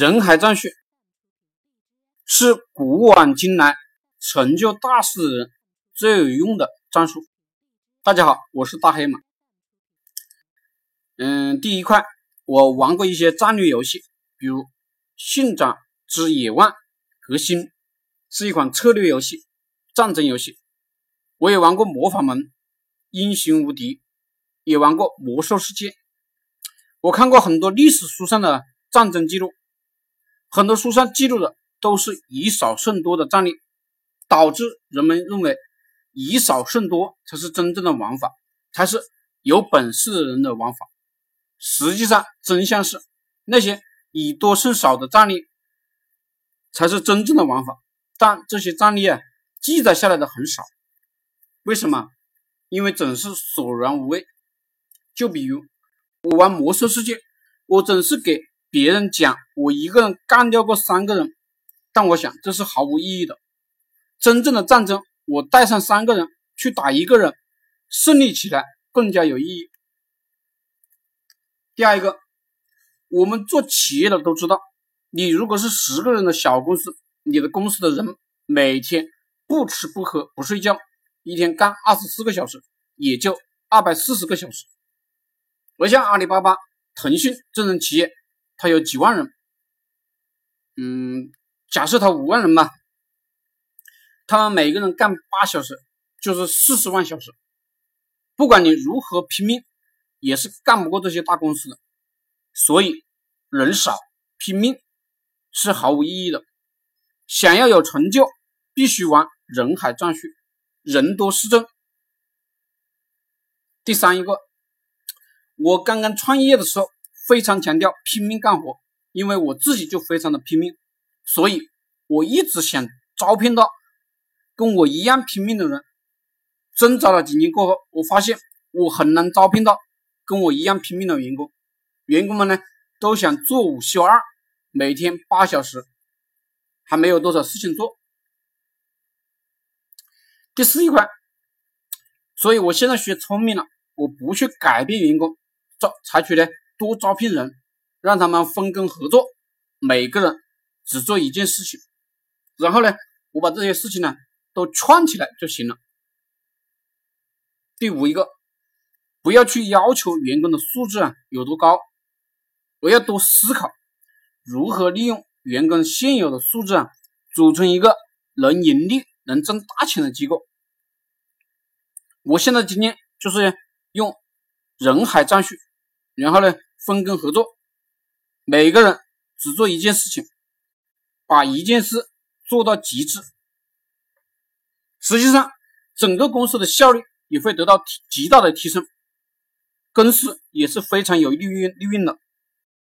人海战术是古往今来成就大事的人最有用的战术。大家好，我是大黑马。嗯，第一块，我玩过一些战略游戏，比如《信长之野望》核心是一款策略游戏、战争游戏。我也玩过《魔法门》《英雄无敌》，也玩过《魔兽世界》。我看过很多历史书上的战争记录。很多书上记录的都是以少胜多的战略，导致人们认为以少胜多才是真正的玩法，才是有本事的人的玩法。实际上，真相是那些以多胜少的战略才是真正的玩法。但这些战略啊，记载下来的很少。为什么？因为总是索然无味。就比如我玩魔兽世界，我总是给。别人讲我一个人干掉过三个人，但我想这是毫无意义的。真正的战争，我带上三个人去打一个人，胜利起来更加有意义。第二一个，我们做企业的都知道，你如果是十个人的小公司，你的公司的人每天不吃不喝不睡觉，一天干二十四个小时，也就二百四十个小时。而像阿里巴巴、腾讯这种企业。它有几万人，嗯，假设他五万人吧，他们每个人干八小时，就是四十万小时。不管你如何拼命，也是干不过这些大公司的。所以，人少拼命是毫无意义的。想要有成就，必须玩人海战术，人多势众。第三一个，我刚刚创业的时候。非常强调拼命干活，因为我自己就非常的拼命，所以我一直想招聘到跟我一样拼命的人。挣扎了几年过后，我发现我很难招聘到跟我一样拼命的员工。员工们呢都想做五休二，每天八小时，还没有多少事情做。第四一块，所以我现在学聪明了，我不去改变员工，招采取呢。多招聘人，让他们分工合作，每个人只做一件事情，然后呢，我把这些事情呢都串起来就行了。第五一个，不要去要求员工的素质啊有多高，我要多思考如何利用员工现有的素质啊，组成一个能盈利、能挣大钱的机构。我现在经验就是用人海战术，然后呢。分工合作，每个人只做一件事情，把一件事做到极致。实际上，整个公司的效率也会得到极大的提升，公司也是非常有利润利润的。